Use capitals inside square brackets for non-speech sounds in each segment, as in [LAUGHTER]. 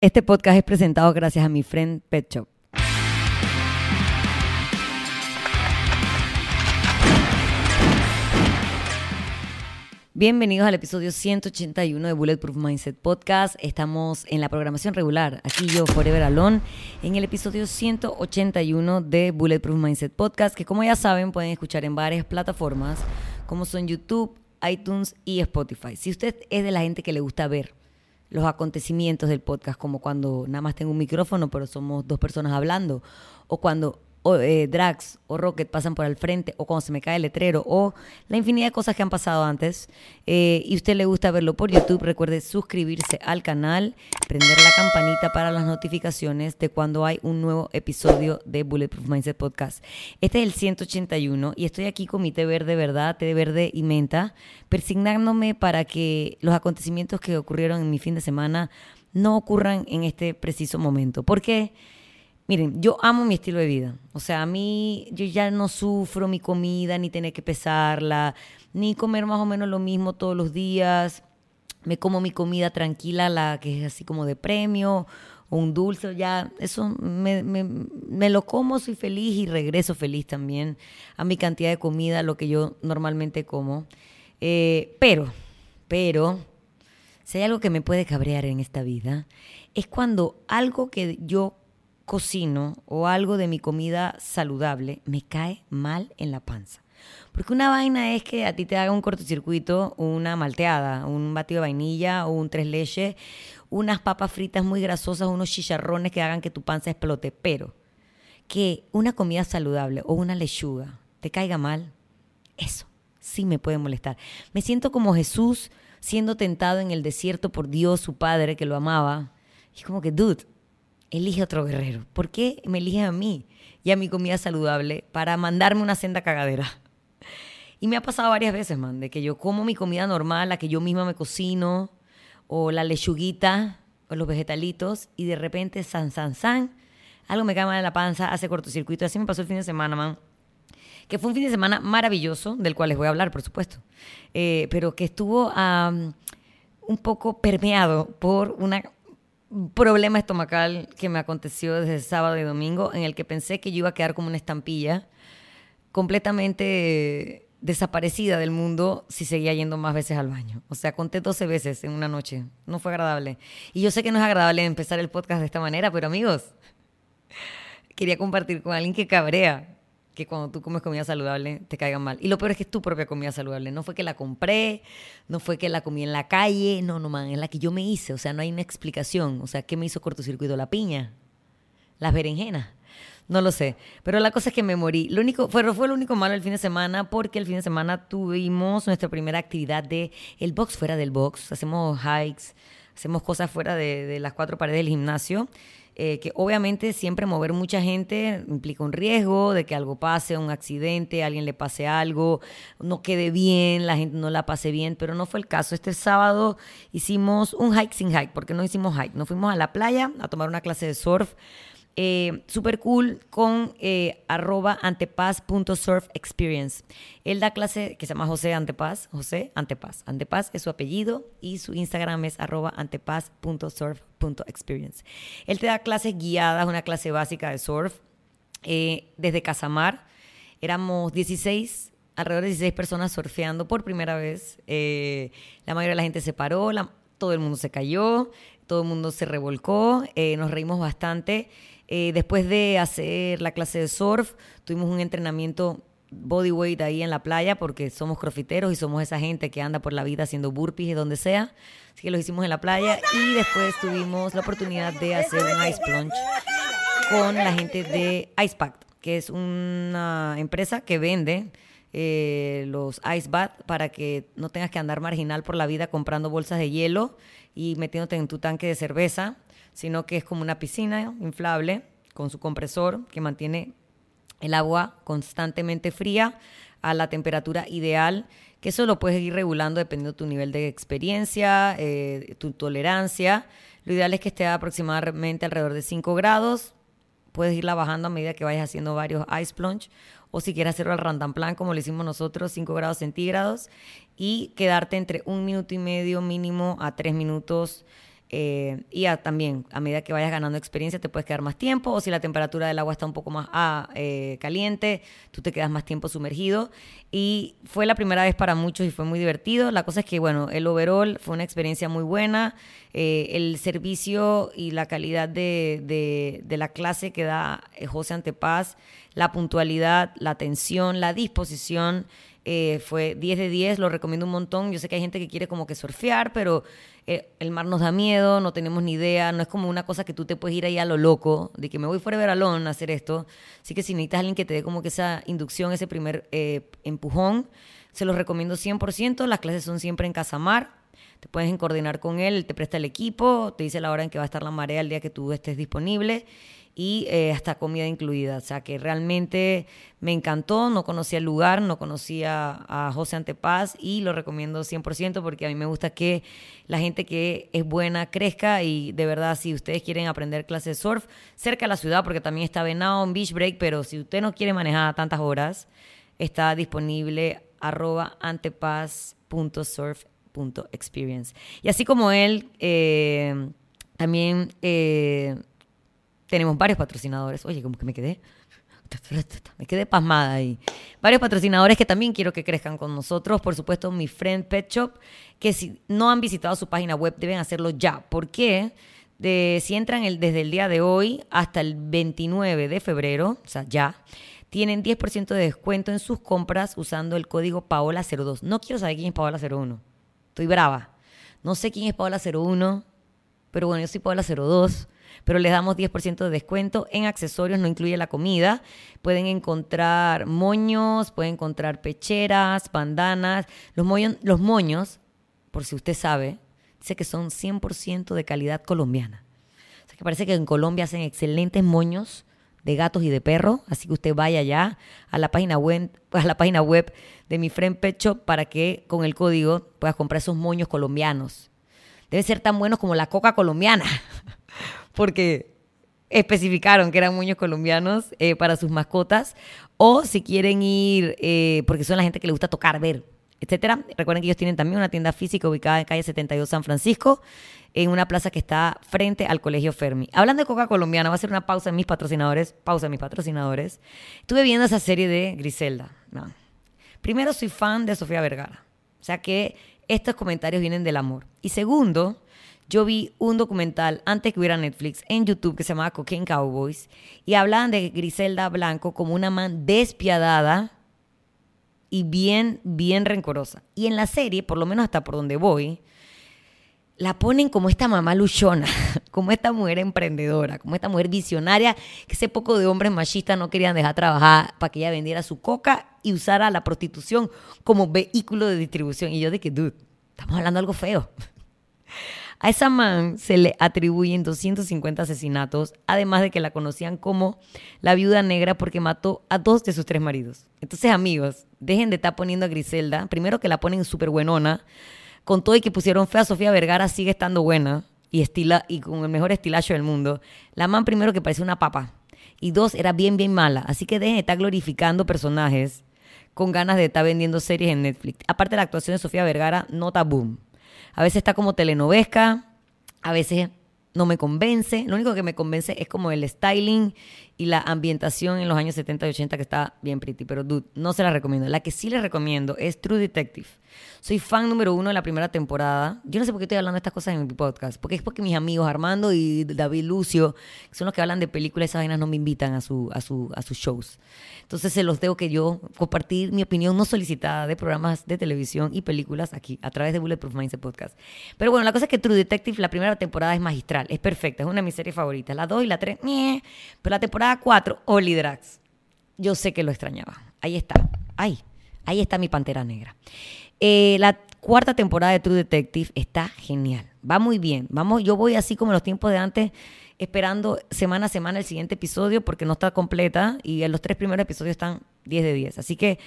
Este podcast es presentado gracias a mi friend Pet Shop. Bienvenidos al episodio 181 de Bulletproof Mindset Podcast. Estamos en la programación regular. Aquí yo, Forever Alone, en el episodio 181 de Bulletproof Mindset Podcast, que como ya saben pueden escuchar en varias plataformas como son YouTube, iTunes y Spotify. Si usted es de la gente que le gusta ver los acontecimientos del podcast, como cuando nada más tengo un micrófono, pero somos dos personas hablando, o cuando eh, Drax o Rocket pasan por al frente, o cuando se me cae el letrero, o la infinidad de cosas que han pasado antes, eh, y usted le gusta verlo por YouTube, recuerde suscribirse al canal, prender la campanita para las notificaciones de cuando hay un nuevo episodio de Bulletproof Mindset Podcast. Este es el 181 y estoy aquí con mi té verde, ¿verdad? Té verde y menta, persignándome para que los acontecimientos que ocurrieron en mi fin de semana no ocurran en este preciso momento. ¿Por qué? Miren, yo amo mi estilo de vida. O sea, a mí yo ya no sufro mi comida, ni tener que pesarla, ni comer más o menos lo mismo todos los días. Me como mi comida tranquila, la que es así como de premio, un dulce, ya, eso me, me, me lo como, soy feliz y regreso feliz también a mi cantidad de comida, lo que yo normalmente como. Eh, pero, pero, si hay algo que me puede cabrear en esta vida, es cuando algo que yo cocino o algo de mi comida saludable me cae mal en la panza. Porque una vaina es que a ti te haga un cortocircuito, una malteada, un batido de vainilla o un tres leches, unas papas fritas muy grasosas, unos chicharrones que hagan que tu panza explote. Pero que una comida saludable o una lechuga te caiga mal, eso sí me puede molestar. Me siento como Jesús siendo tentado en el desierto por Dios, su padre, que lo amaba. Y es como que, dude, elige otro guerrero. ¿Por qué me elige a mí y a mi comida saludable para mandarme una senda cagadera? Y me ha pasado varias veces, man, de que yo como mi comida normal, la que yo misma me cocino, o la lechuguita, o los vegetalitos, y de repente, san, san, san, algo me cae mal en la panza, hace cortocircuito. Así me pasó el fin de semana, man. Que fue un fin de semana maravilloso, del cual les voy a hablar, por supuesto. Eh, pero que estuvo un poco permeado por una problema estomacal que me aconteció desde sábado y domingo, en el que pensé que yo iba a quedar como una estampilla completamente desaparecida del mundo si seguía yendo más veces al baño. O sea, conté 12 veces en una noche. No fue agradable. Y yo sé que no es agradable empezar el podcast de esta manera, pero amigos, quería compartir con alguien que cabrea que cuando tú comes comida saludable te caiga mal. Y lo peor es que es tu propia comida saludable. No fue que la compré, no fue que la comí en la calle, no, no, man, es la que yo me hice. O sea, no hay una explicación. O sea, ¿qué me hizo cortocircuito? La piña, las berenjenas. No lo sé. Pero la cosa es que me morí. Lo único, fue, fue lo único malo el fin de semana porque el fin de semana tuvimos nuestra primera actividad de el box fuera del box. Hacemos hikes, hacemos cosas fuera de, de las cuatro paredes del gimnasio. Eh, que obviamente siempre mover mucha gente implica un riesgo de que algo pase, un accidente, alguien le pase algo, no quede bien, la gente no la pase bien, pero no fue el caso. Este sábado hicimos un hike sin hike, porque no hicimos hike, nos fuimos a la playa a tomar una clase de surf. Eh, super cool con eh, arroba experience. Él da clase que se llama José Antepaz, José Antepaz. Antepaz es su apellido y su Instagram es arroba antepaz.surf.experience. Él te da clases guiadas, una clase básica de surf eh, desde Casamar. Éramos 16 alrededor de 16 personas surfeando por primera vez. Eh, la mayoría de la gente se paró, todo el mundo se cayó, todo el mundo se revolcó, eh, nos reímos bastante. Eh, después de hacer la clase de surf, tuvimos un entrenamiento bodyweight ahí en la playa porque somos crofiteros y somos esa gente que anda por la vida haciendo burpees y donde sea. Así que lo hicimos en la playa y después tuvimos la oportunidad de hacer un ice plunge con la gente de Icepack, que es una empresa que vende eh, los ice bath para que no tengas que andar marginal por la vida comprando bolsas de hielo y metiéndote en tu tanque de cerveza sino que es como una piscina inflable con su compresor que mantiene el agua constantemente fría a la temperatura ideal, que eso lo puedes ir regulando dependiendo de tu nivel de experiencia, eh, tu tolerancia. Lo ideal es que esté aproximadamente alrededor de 5 grados. Puedes irla bajando a medida que vayas haciendo varios ice plunge. O si quieres hacerlo al random plan, como lo hicimos nosotros, 5 grados centígrados. Y quedarte entre un minuto y medio mínimo a 3 minutos Eh, y también, a medida que vayas ganando experiencia, te puedes quedar más tiempo, o si la temperatura del agua está un poco más ah, eh, caliente, tú te quedas más tiempo sumergido. Y fue la primera vez para muchos y fue muy divertido. La cosa es que, bueno, el overall fue una experiencia muy buena. Eh, el servicio y la calidad de, de, de la clase que da José Antepaz, la puntualidad, la atención, la disposición. Eh, fue 10 de 10, lo recomiendo un montón. Yo sé que hay gente que quiere como que surfear, pero eh, el mar nos da miedo, no tenemos ni idea, no es como una cosa que tú te puedes ir ahí a lo loco, de que me voy fuera de Veralón a hacer esto. Así que si necesitas alguien que te dé como que esa inducción, ese primer eh, empujón, se los recomiendo 100%. Las clases son siempre en Casamar. Te puedes coordinar con él, te presta el equipo, te dice la hora en que va a estar la marea el día que tú estés disponible y eh, hasta comida incluida. O sea que realmente me encantó, no conocía el lugar, no conocía a José Antepaz y lo recomiendo 100% porque a mí me gusta que la gente que es buena crezca y de verdad si ustedes quieren aprender clases de surf cerca de la ciudad, porque también está Venado en Beach Break, pero si usted no quiere manejar tantas horas, está disponible arroba antepaz.surf.experience. Y así como él, eh, también... Eh, tenemos varios patrocinadores. Oye, como que me quedé. Me quedé pasmada ahí. Varios patrocinadores que también quiero que crezcan con nosotros. Por supuesto, mi friend Pet Shop, que si no han visitado su página web deben hacerlo ya. ¿Por qué? Si entran el, desde el día de hoy hasta el 29 de febrero, o sea, ya, tienen 10% de descuento en sus compras usando el código Paola02. No quiero saber quién es Paola01. Estoy brava. No sé quién es Paola01, pero bueno, yo soy Paola02 pero les damos 10% de descuento en accesorios, no incluye la comida. Pueden encontrar moños, pueden encontrar pecheras, bandanas. Los, moños, los moños, por si usted sabe, dice que son 100% de calidad colombiana. O sea que parece que en Colombia hacen excelentes moños de gatos y de perros, así que usted vaya ya a la página web, de mi friend Pet Shop para que con el código puedas comprar esos moños colombianos. Debe ser tan buenos como la coca colombiana. [LAUGHS] porque especificaron que eran moños colombianos eh, para sus mascotas, o si quieren ir, eh, porque son la gente que le gusta tocar, ver, etcétera. Recuerden que ellos tienen también una tienda física ubicada en calle 72 San Francisco, en una plaza que está frente al Colegio Fermi. Hablando de coca colombiana, va a hacer una pausa en mis patrocinadores, pausa en mis patrocinadores. Estuve viendo esa serie de Griselda. Primero, soy fan de Sofía Vergara, o sea que estos comentarios vienen del amor. Y segundo, yo vi un documental antes que hubiera Netflix en YouTube que se llamaba Cocaine Cowboys y hablaban de Griselda Blanco como una man despiadada y bien, bien rencorosa. Y en la serie, por lo menos hasta por donde voy, la ponen como esta mamá luchona, [LAUGHS] como esta mujer emprendedora, como esta mujer visionaria, que ese poco de hombres machistas no querían dejar trabajar para que ella vendiera su coca y usara la prostitución como vehículo de distribución. Y yo de que, dude, estamos hablando de algo feo. A esa man se le atribuyen 250 asesinatos, además de que la conocían como la viuda negra porque mató a dos de sus tres maridos. Entonces, amigos, dejen de estar poniendo a Griselda. Primero que la ponen súper buenona. Con todo y que pusieron fea a Sofía Vergara, sigue estando buena y, estila, y con el mejor estilacho del mundo. La man primero que parece una papa. Y dos, era bien, bien mala. Así que dejen de estar glorificando personajes con ganas de estar vendiendo series en Netflix. Aparte la actuación de Sofía Vergara, nota boom. A veces está como telenovesca, a veces no me convence. Lo único que me convence es como el styling y la ambientación en los años 70 y 80 que está bien pretty. Pero, dude, no se la recomiendo. La que sí les recomiendo es True Detective. Soy fan número uno de la primera temporada. Yo no sé por qué estoy hablando de estas cosas en mi podcast. Porque es porque mis amigos Armando y David Lucio, que son los que hablan de películas, esas vainas no me invitan a, su, a, su, a sus shows. Entonces se los tengo que yo compartir mi opinión no solicitada de programas de televisión y películas aquí, a través de Bulletproof Mindset Podcast. Pero bueno, la cosa es que True Detective, la primera temporada es magistral, es perfecta, es una de mis series favoritas. La 2 y la 3, pero la temporada 4, Oli Drax. Yo sé que lo extrañaba. Ahí está. Ahí. Ahí está mi pantera negra. Eh, la cuarta temporada de True Detective está genial. Va muy bien. Vamos, yo voy así como en los tiempos de antes, esperando semana a semana el siguiente episodio porque no está completa y en los tres primeros episodios están 10 de 10. Así que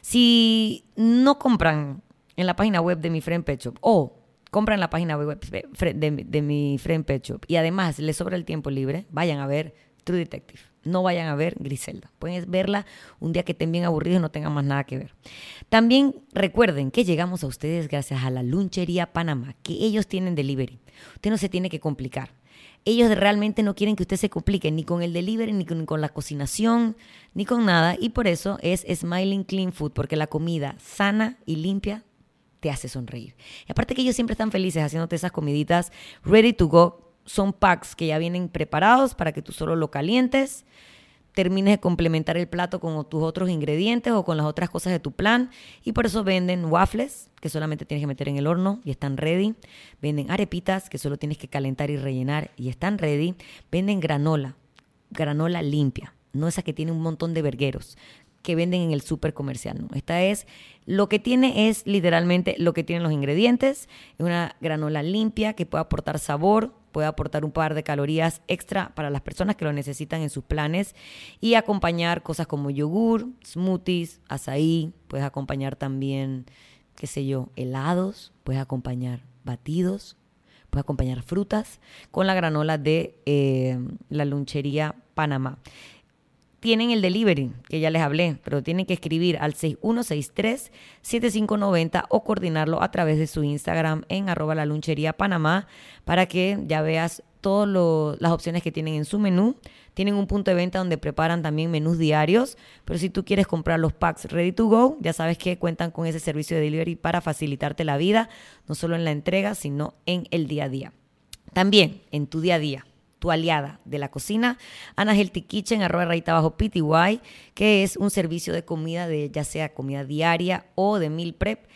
si no compran en la página web de mi friend Pet Shop o compran la página web de, de mi friend Pet Shop y además les sobra el tiempo libre, vayan a ver True Detective. No vayan a ver Griselda. Pueden verla un día que estén bien aburridos y no tengan más nada que ver. También recuerden que llegamos a ustedes gracias a la Lunchería Panamá, que ellos tienen delivery. Usted no se tiene que complicar. Ellos realmente no quieren que usted se complique ni con el delivery, ni con, la cocinación, ni con nada. Y por eso es Smiling Clean Food, porque la comida sana y limpia te hace sonreír. Y aparte que ellos siempre están felices haciéndote esas comiditas ready to go son packs que ya vienen preparados para que tú solo lo calientes, termines de complementar el plato con tus otros ingredientes o con las otras cosas de tu plan. Y por eso venden waffles, que solamente tienes que meter en el horno y están ready. Venden arepitas, que solo tienes que calentar y rellenar y están ready. Venden granola, granola limpia, no esa que tiene un montón de vergueros que venden en el súper comercial. ¿no? Esta es, lo que tiene es literalmente lo que tienen los ingredientes. Es una granola limpia que puede aportar sabor, puede aportar un par de calorías extra para las personas que lo necesitan en sus planes y acompañar cosas como yogur, smoothies, azaí, puedes acompañar también, qué sé yo, helados, puedes acompañar batidos, puedes acompañar frutas con la granola de eh, la lunchería Panamá tienen el delivery, que ya les hablé, pero tienen que escribir al 6163-7590 o coordinarlo a través de su Instagram en arroba la lunchería Panamá para que ya veas todas las opciones que tienen en su menú. Tienen un punto de venta donde preparan también menús diarios, pero si tú quieres comprar los packs ready to go, ya sabes que cuentan con ese servicio de delivery para facilitarte la vida, no solo en la entrega, sino en el día a día. También en tu día a día tu aliada de la cocina, Ana Healthy Kitchen, arroba rayita abajo PTY, que es un servicio de comida, de ya sea comida diaria o de meal prep.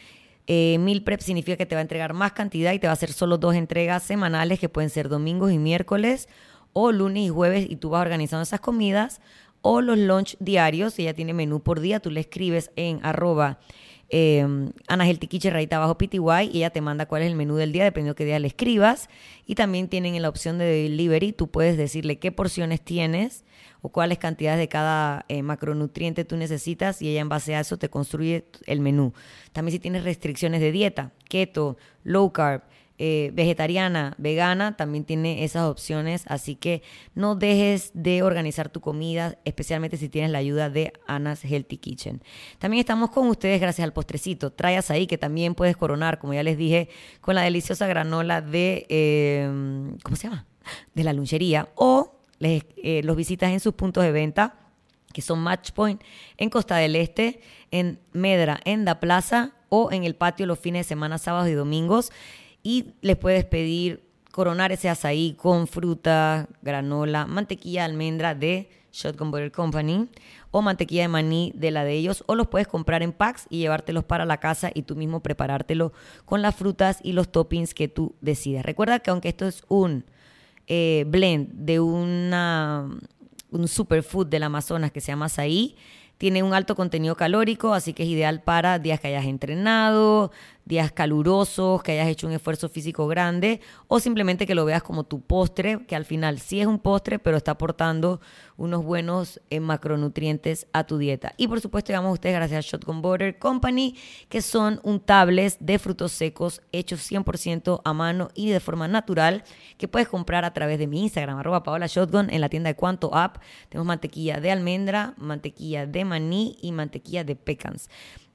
Eh, meal prep significa que te va a entregar más cantidad y te va a hacer solo dos entregas semanales, que pueden ser domingos y miércoles, o lunes y jueves, y tú vas organizando esas comidas, o los lunch diarios, ella tiene menú por día, tú le escribes en arroba eh, Ana Geltiquiche, abajo PTY, y ella te manda cuál es el menú del día, dependiendo de qué día le escribas. Y también tienen la opción de delivery, tú puedes decirle qué porciones tienes o cuáles cantidades de cada eh, macronutriente tú necesitas y ella en base a eso te construye el menú. También si tienes restricciones de dieta, keto, low carb, eh, vegetariana, vegana, también tiene esas opciones, así que no dejes de organizar tu comida, especialmente si tienes la ayuda de Anna's Healthy Kitchen. También estamos con ustedes gracias al postrecito, traias ahí que también puedes coronar, como ya les dije, con la deliciosa granola de, eh, ¿cómo se llama? De la lunchería o les, eh, los visitas en sus puntos de venta que son Matchpoint en Costa del Este, en Medra, en Da Plaza o en el patio los fines de semana, sábados y domingos y les puedes pedir coronar ese azaí con fruta, granola, mantequilla de almendra de Shotgun Butter Company o mantequilla de maní de la de ellos o los puedes comprar en packs y llevártelos para la casa y tú mismo preparártelo con las frutas y los toppings que tú decidas. Recuerda que aunque esto es un eh, blend de una, un superfood del Amazonas que se llama azaí, tiene un alto contenido calórico, así que es ideal para días que hayas entrenado, días calurosos, que hayas hecho un esfuerzo físico grande o simplemente que lo veas como tu postre, que al final sí es un postre, pero está aportando unos buenos eh, macronutrientes a tu dieta. Y por supuesto, llegamos a ustedes gracias a Shotgun Border Company, que son untables de frutos secos hechos 100% a mano y de forma natural, que puedes comprar a través de mi Instagram, arroba Paola Shotgun, en la tienda de Cuanto App. Tenemos mantequilla de almendra, mantequilla de maní y mantequilla de pecans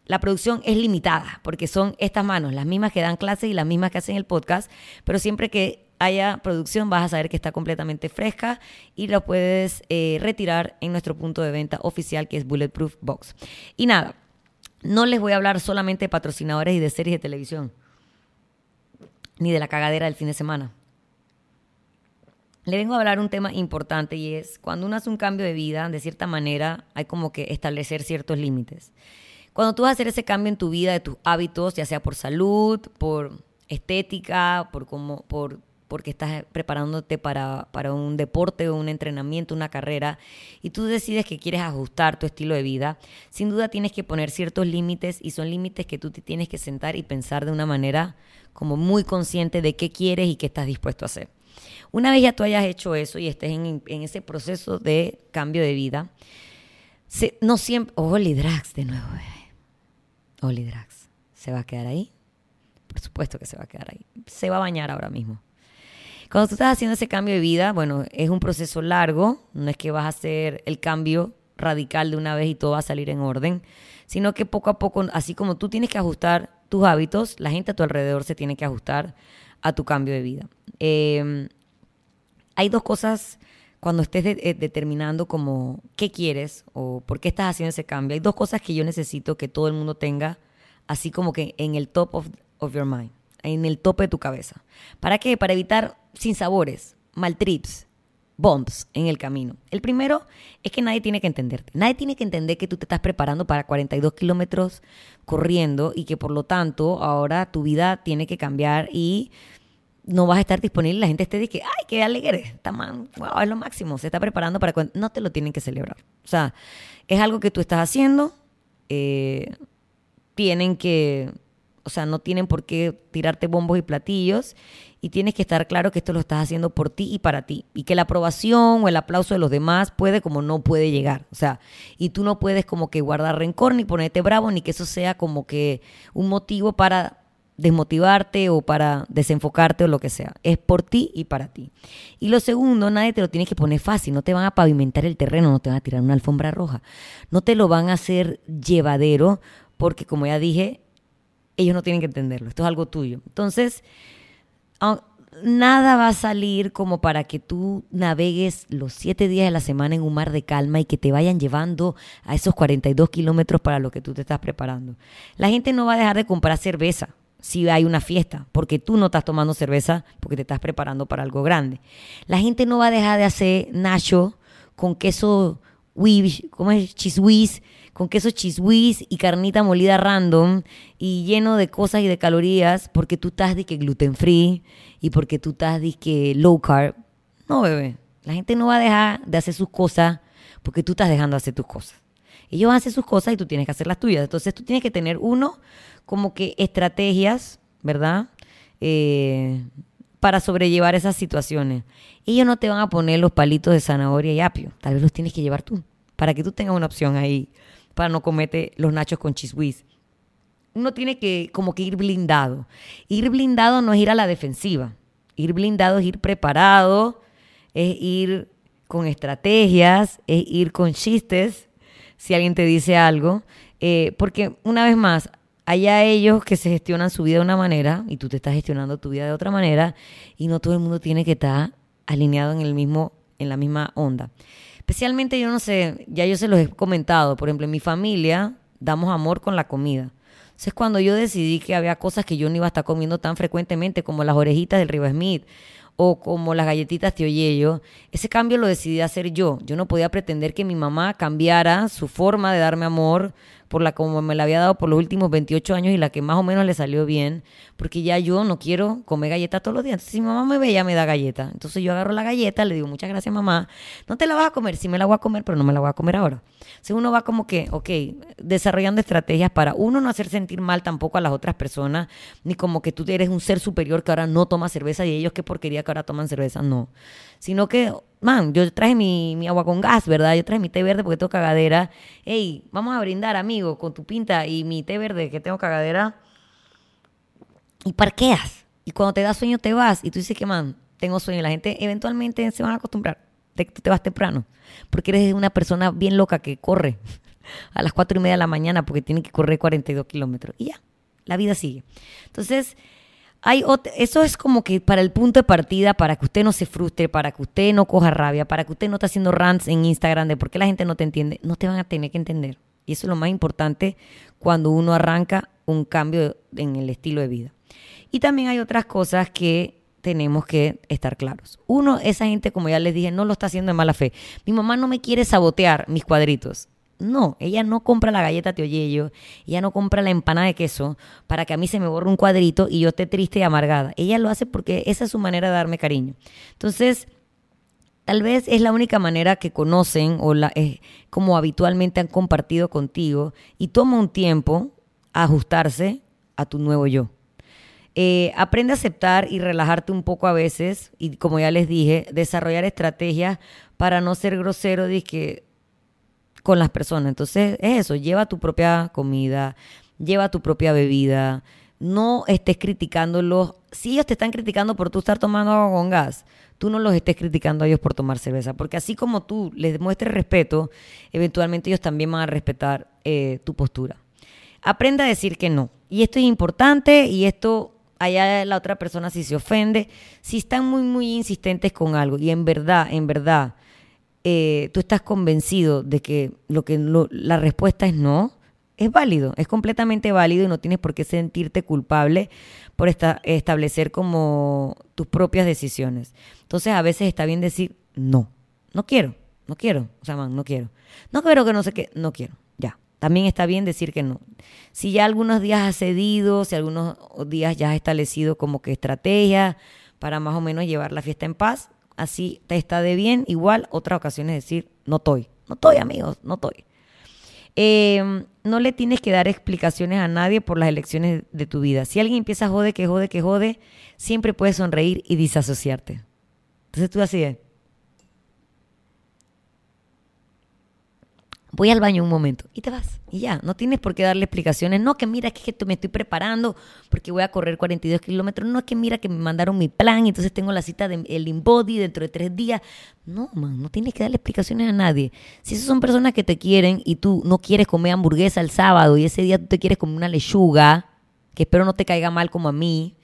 la producción es limitada, porque son estas manos, las mismas que dan clases y las mismas que hacen el podcast, pero siempre que haya producción vas a saber que está completamente fresca y lo puedes eh, retirar en nuestro punto de venta oficial que es Bulletproof Box. Y nada, no les voy a hablar solamente de patrocinadores y de series de televisión, ni de la cagadera del fin de semana. Le vengo a hablar un tema importante y es cuando uno hace un cambio de vida, de cierta manera hay como que establecer ciertos límites. Cuando tú vas a hacer ese cambio en tu vida, de tus hábitos, ya sea por salud, por estética, por cómo, por porque estás preparándote para, para, un deporte o un entrenamiento, una carrera, y tú decides que quieres ajustar tu estilo de vida, sin duda tienes que poner ciertos límites y son límites que tú te tienes que sentar y pensar de una manera como muy consciente de qué quieres y qué estás dispuesto a hacer. Una vez ya tú hayas hecho eso y estés en, en ese proceso de cambio de vida, no siempre... Oh, Drax de nuevo. Oli Drax. ¿Se va a quedar ahí? Por supuesto que se va a quedar ahí. Se va a bañar ahora mismo. Cuando tú estás haciendo ese cambio de vida, bueno, es un proceso largo, no es que vas a hacer el cambio radical de una vez y todo va a salir en orden, sino que poco a poco, así como tú tienes que ajustar tus hábitos, la gente a tu alrededor se tiene que ajustar a tu cambio de vida. Em, hay dos cosas cuando estés eh, determinando como qué quieres o por qué estás haciendo ese cambio. Hay dos cosas que yo necesito que todo el mundo tenga así como que en el top of, of your mind, en el tope de tu cabeza. ¿Para qué? Para evitar sinsabores, mal trips, bumps en el camino. El primero es que nadie tiene que entenderte. Nadie tiene que entender que tú te estás preparando para 42 kilómetros corriendo y que por lo tanto ahora tu vida tiene que cambiar y no vas a estar disponible. La gente te dice, ay, qué alegre, está man, es lo máximo, se está preparando para... No te lo tienen que celebrar. O sea, es algo que tú estás haciendo. Eh, tienen que o sea, no tienen por qué tirarte bombos y platillos y tienes que estar claro que esto lo estás haciendo por ti y para ti y que la aprobación o el aplauso de los demás puede como no puede llegar, o sea, y tú no puedes como que guardar rencor ni ponerte bravo ni que eso sea como que un motivo para desmotivarte o para desenfocarte o lo que sea. Es por ti y para ti. Y lo segundo, nadie te lo tiene que poner fácil. No te van a pavimentar el terreno, no te van a tirar una alfombra roja. No te lo van a hacer llevadero porque, como ya dije, ellos no tienen que entenderlo, esto es algo tuyo. Entonces, nada va a salir como para que tú navegues los siete días de la semana en un mar de calma y que te vayan llevando a esos 42 kilómetros para lo que tú te estás preparando. La gente no va a dejar de comprar cerveza si hay una fiesta, porque tú no estás tomando cerveza porque te estás preparando para algo grande. La gente no va a dejar de hacer nacho con queso, ¿cómo es? Cheese con queso chiswis y carnita molida random y lleno de cosas y de calorías porque tú estás de que gluten free y porque tú estás de que low carb. No, bebé. La gente no va a dejar de hacer sus cosas porque tú estás dejando de hacer tus cosas. Ellos hacer sus cosas y tú tienes que hacer las tuyas. Entonces tú tienes que tener uno como que estrategias, ¿verdad? Eh, para sobrellevar esas situaciones. Ellos no te van a poner los palitos de zanahoria y apio. Tal vez los tienes que llevar tú. Para que tú tengas una opción ahí para no cometer los nachos con chiswis. Uno tiene que como que ir blindado. Ir blindado no es ir a la defensiva. Ir blindado es ir preparado, es ir con estrategias, es ir con chistes, si alguien te dice algo. Eh, porque una vez más, allá ellos que se gestionan su vida de una manera y tú te estás gestionando tu vida de otra manera y no todo el mundo tiene que estar alineado en el mismo en la misma onda. Especialmente yo no sé, ya yo se los he comentado, por ejemplo, en mi familia damos amor con la comida. Entonces cuando yo decidí que había cosas que yo no iba a estar comiendo tan frecuentemente como las orejitas del Riva Smith o como las galletitas Tío Yello, ese cambio lo decidí hacer yo. Yo no podía pretender que mi mamá cambiara su forma de darme amor por la como me la había dado por los últimos 28 años y la que más o menos le salió bien, porque ya yo no quiero comer galletas todos los días. Entonces, si mi mamá me ve, ya me da galleta. Entonces yo agarro la galleta, le digo, muchas gracias mamá, no te la vas a comer, sí me la voy a comer, pero no me la voy a comer ahora. Entonces uno va como que, ok, desarrollando estrategias para uno no hacer sentir mal tampoco a las otras personas, ni como que tú eres un ser superior que ahora no toma cerveza y ellos qué porquería que ahora toman cerveza, no. Sino que man, yo traje mi, agua con gas, ¿verdad? Yo traje mi té verde porque tengo cagadera. Ey, vamos a brindar, amigo, con tu pinta y mi té verde que tengo cagadera. Y parqueas. Y cuando te da sueño te vas y tú dices que, man, tengo sueño. La gente eventualmente se van a acostumbrar. Te, tú te vas temprano. Porque eres una persona bien loca que corre [LAUGHS] a las cuatro y media de la mañana porque tiene que correr 42 kilómetros. Y ya, la vida sigue. Entonces, hay eso es como que para el punto de partida, para que usted no se frustre, para que usted no coja rabia, para que usted no esté haciendo rants en Instagram de por qué la gente no te entiende, no te van a tener que entender. Y eso es lo más importante cuando uno arranca un cambio en el estilo de vida. Y también hay otras cosas que tenemos que estar claros. Uno, esa gente, como ya les dije, no lo está haciendo de mala fe. Mi mamá no me quiere sabotear mis cuadritos. No, ella no compra la galleta Teoyello, ella no compra la empanada de queso para que a mí se me borre un cuadrito y yo esté triste y amargada. Ella lo hace porque esa es su manera de darme cariño. Entonces, tal vez es la única manera que conocen o la, es como habitualmente han compartido contigo y toma un tiempo ajustarse a tu nuevo yo. Eh, aprende a aceptar y relajarte un poco a veces y como ya les dije, desarrollar estrategias para no ser grosero de que con las personas. Entonces es eso, lleva tu propia comida, lleva tu propia bebida, no estés criticándolos. Si ellos te están criticando por tú estar tomando agua con gas, tú no los estés criticando a ellos por tomar cerveza, porque así como tú les demuestres respeto, eventualmente ellos también van a respetar eh, tu postura. Aprenda a decir que no. Y esto es importante y esto allá la otra persona si se ofende, si están muy, muy insistentes con algo y en verdad, en verdad, eh, tú estás convencido de que, lo que la respuesta es no, es válido, es completamente válido y no tienes por qué sentirte culpable por establecer como tus propias decisiones. Entonces a veces está bien decir no, no quiero, no quiero, o sea, man, no quiero. No quiero que no sé qué, no quiero, ya. También está bien decir que no. Si ya algunos días has cedido, si algunos días ya has establecido como que estrategia para más o menos llevar la fiesta en paz, así te está de bien. Igual, otras ocasiones decir, no estoy, no estoy amigos, no estoy. Em, no le tienes que dar explicaciones a nadie por las elecciones de tu vida. Si alguien empieza a jode, que jode, que jode, siempre puedes sonreír y disasociarte. Entonces tú así es. Voy al baño un momento y te vas. Y ya, no tienes por qué darle explicaciones. No, que mira, que, me estoy preparando porque voy a correr 42 kilómetros. No, es que mira, que me mandaron mi plan entonces tengo la cita del de, InBody dentro de tres días. No, man, no tienes que darle explicaciones a nadie. Si esas son personas que te quieren y tú no quieres comer hamburguesa el sábado y ese día tú te quieres comer una lechuga, que espero no te caiga mal como a mí,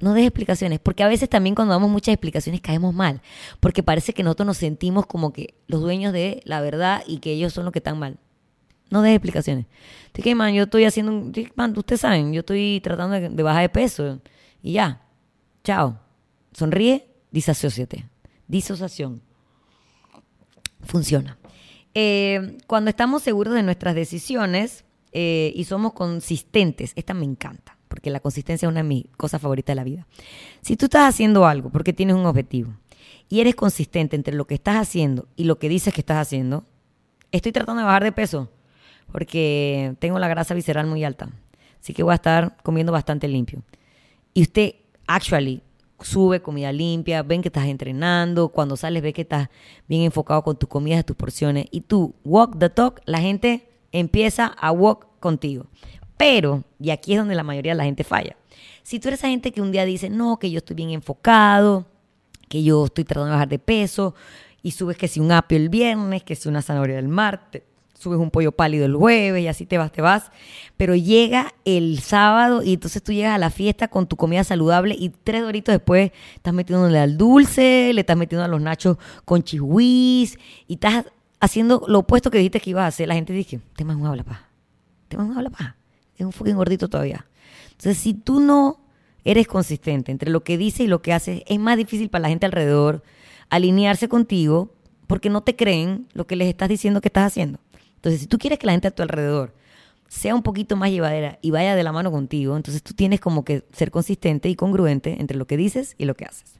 no des explicaciones, porque a veces también cuando damos muchas explicaciones caemos mal, porque parece que nosotros nos sentimos como que los dueños de la verdad y que ellos son los que están mal. No des explicaciones. Man, yo estoy haciendo un... Man, ustedes saben, yo estoy tratando de, bajar de peso y ya. Chao. Sonríe, disasociate. Disociación. Funciona. Eh, cuando estamos seguros de nuestras decisiones eh, y somos consistentes, esta me encanta porque la consistencia es una de mis cosas favoritas de la vida. Si tú estás haciendo algo porque tienes un objetivo y eres consistente entre lo que estás haciendo y lo que dices que estás haciendo, estoy tratando de bajar de peso porque tengo la grasa visceral muy alta. Así que voy a estar comiendo bastante limpio. Y usted, actually, sube comida limpia, ven que estás entrenando, cuando sales ve que estás bien enfocado con tus comidas, tus porciones, y tú walk the talk, la gente empieza a walk contigo. Pero, y aquí es donde la mayoría de la gente falla, si tú eres esa gente que un día dice, no, que yo estoy bien enfocado, que yo estoy tratando de bajar de peso, y subes que si un apio el viernes, que si una zanahoria el martes, subes un pollo pálido el jueves y así te vas, te vas. Pero llega el sábado y entonces tú llegas a la fiesta con tu comida saludable y tres doritos después estás metiéndole al dulce, le estás metiendo a los nachos con chihuís y estás haciendo lo opuesto que dijiste que ibas a hacer. La gente dice, te más un habla pa, te más un habla pa es un fucking gordito todavía. Entonces, si tú no eres consistente entre lo que dices y lo que haces, es más difícil para la gente alrededor alinearse contigo porque no te creen lo que les estás diciendo que estás haciendo. Entonces, si tú quieres que la gente a tu alrededor sea un poquito más llevadera y vaya de la mano contigo, entonces tú tienes como que ser consistente y congruente entre lo que dices y lo que haces.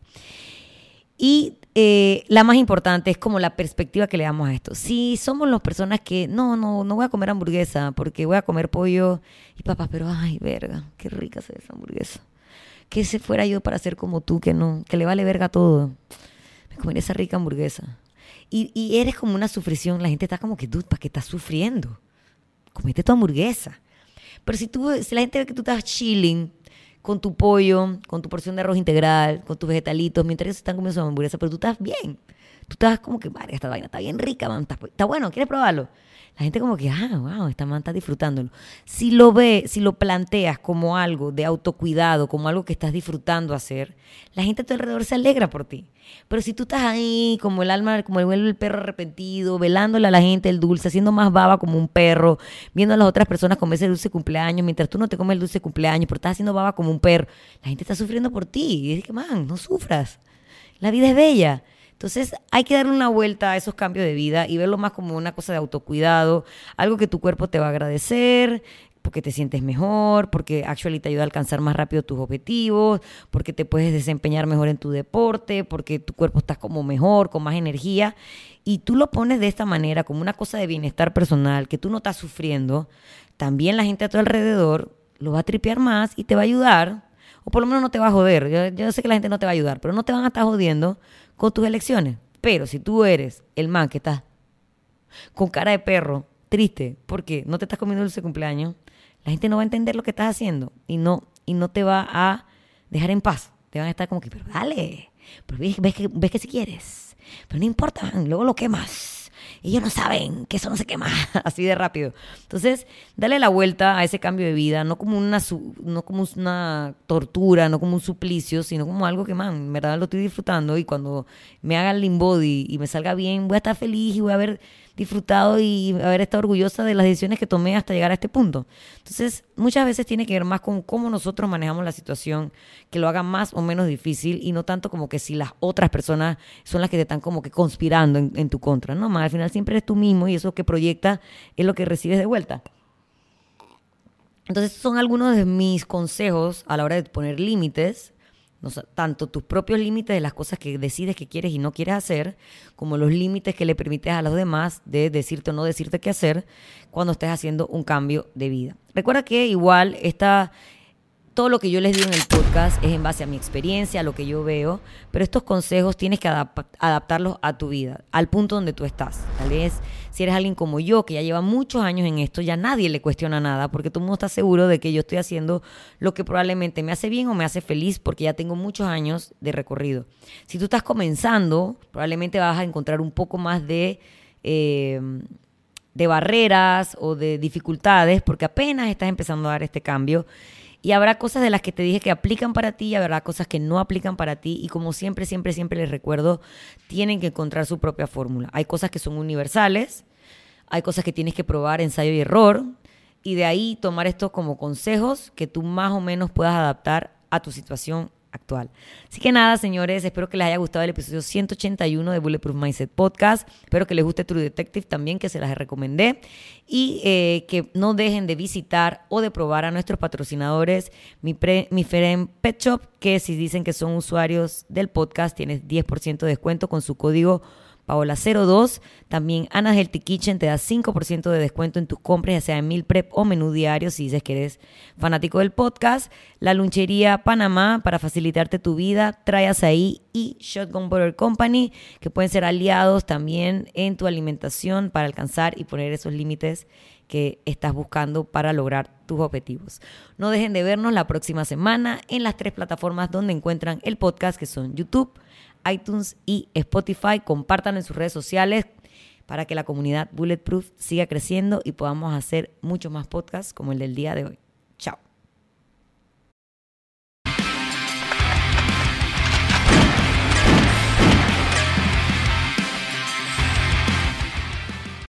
Y eh, la más importante es como la perspectiva que le damos a esto. Si somos las personas que, no, no, no voy a comer hamburguesa porque voy a comer pollo y papá, pero ay, verga, qué rica se ve esa hamburguesa. Que se fuera yo para ser como tú, que no, que le vale verga todo. Me comeré esa rica hamburguesa. Y, y eres como una sufrición, la gente está como que, tú, ¿para qué estás sufriendo? Comete tu hamburguesa. Pero si, tú, si la gente ve que tú estás chilling, con tu pollo, con tu porción de arroz integral, con tus vegetalitos, mientras ellos están comiendo hamburguesa, pero tú estás bien. Tú estás como que, vale, esta vaina está bien rica, man, está bueno, ¿quieres probarlo? La gente como que, ah, wow, esta man está disfrutándolo. Si lo ve, si lo planteas como algo de autocuidado, como algo que estás disfrutando hacer, la gente a tu alrededor se alegra por ti. Pero si tú estás ahí como el alma, como el, el perro arrepentido, velándole a la gente el dulce, haciendo más baba como un perro, viendo a las otras personas comer el dulce cumpleaños, mientras tú no te comes el dulce cumpleaños, pero estás haciendo baba como un perro, la gente está sufriendo por ti. Y es que, man, no sufras. La vida es bella. Entonces hay que darle una vuelta a esos cambios de vida y verlo más como una cosa de autocuidado, algo que tu cuerpo te va a agradecer, porque te sientes mejor, porque actually te ayuda a alcanzar más rápido tus objetivos, porque te puedes desempeñar mejor en tu deporte, porque tu cuerpo está como mejor, con más energía. Y tú lo pones de esta manera, como una cosa de bienestar personal, que tú no estás sufriendo, también la gente a tu alrededor lo va a tripear más y te va a ayudar, o por lo menos no te va a joder. Yo, sé que la gente no te va a ayudar, pero no te van a estar jodiendo con tus elecciones. Pero si tú eres el man que está con cara de perro, triste, porque no te estás comiendo dulce cumpleaños, la gente no va a entender lo que estás haciendo y no, y no te va a dejar en paz. Te van a estar como que, pero dale, pero ves, que, ves que si quieres, pero no importa, luego lo quemas ellos no saben que eso no se quema [LAUGHS] así de rápido. Entonces, dale la vuelta a ese cambio de vida, no como una, no como una tortura, no como un suplicio, sino como algo que, man, en verdad lo estoy disfrutando y cuando me haga el body y me salga bien, voy a estar feliz y voy a ver disfrutado y haber estado orgullosa de las decisiones que tomé hasta llegar a este punto. Entonces, muchas veces tiene que ver más con cómo nosotros manejamos la situación, que lo haga más o menos difícil y no tanto como que si las otras personas son las que te están como que conspirando en, tu contra, ¿no? Más al final siempre eres tú mismo y eso que proyecta es lo que recibes de vuelta. Entonces, son algunos de mis consejos a la hora de poner límites tanto tus propios límites de las cosas que decides que quieres y no quieres hacer, como los límites que le permites a los demás de decirte o no decirte qué hacer cuando estés haciendo un cambio de vida. Recuerda que igual esta, todo lo que yo les digo en el podcast es en base a mi experiencia, a lo que yo veo, pero estos consejos tienes que adaptarlos a tu vida, al punto donde tú estás. Tal vez si eres alguien como yo, que ya lleva muchos años en esto, ya nadie le cuestiona nada, porque todo el mundo está seguro de que yo estoy haciendo lo que probablemente me hace bien o me hace feliz, porque ya tengo muchos años de recorrido. Si tú estás comenzando, probablemente vas a encontrar un poco más de... Eh, de barreras o de dificultades, porque apenas estás empezando a dar este cambio y habrá cosas de las que te dije que aplican para ti y habrá cosas que no aplican para ti. Y como siempre, siempre, siempre les recuerdo, tienen que encontrar su propia fórmula. Hay cosas que son universales, hay cosas que tienes que probar ensayo y error. Y de ahí tomar esto como consejos que tú más o menos puedas adaptar a tu situación actual. Así que nada, señores, espero que les haya gustado el episodio 181 de Bulletproof Mindset Podcast. Espero que les guste True Detective también, que se las recomendé. Y eh, que no dejen de visitar o de probar a nuestros patrocinadores, mi, pre, mi Pet Shop, que si dicen que son usuarios del podcast, tienes 10% de descuento con su código Paola02. También Ana Healthy Kitchen te da 5% de descuento en tus compras, ya sea en mil prep o menú diario, si dices que eres fanático del podcast. La Lunchería Panamá para facilitarte tu vida. Trae ahí y Shotgun Butter Company, que pueden ser aliados también en tu alimentación para alcanzar y poner esos límites que estás buscando para lograr tus objetivos. No dejen de vernos la próxima semana en las tres plataformas donde encuentran el podcast, que son YouTube, iTunes y Spotify. Compartan en sus redes sociales para que la comunidad Bulletproof siga creciendo y podamos hacer muchos más podcasts como el del día de hoy.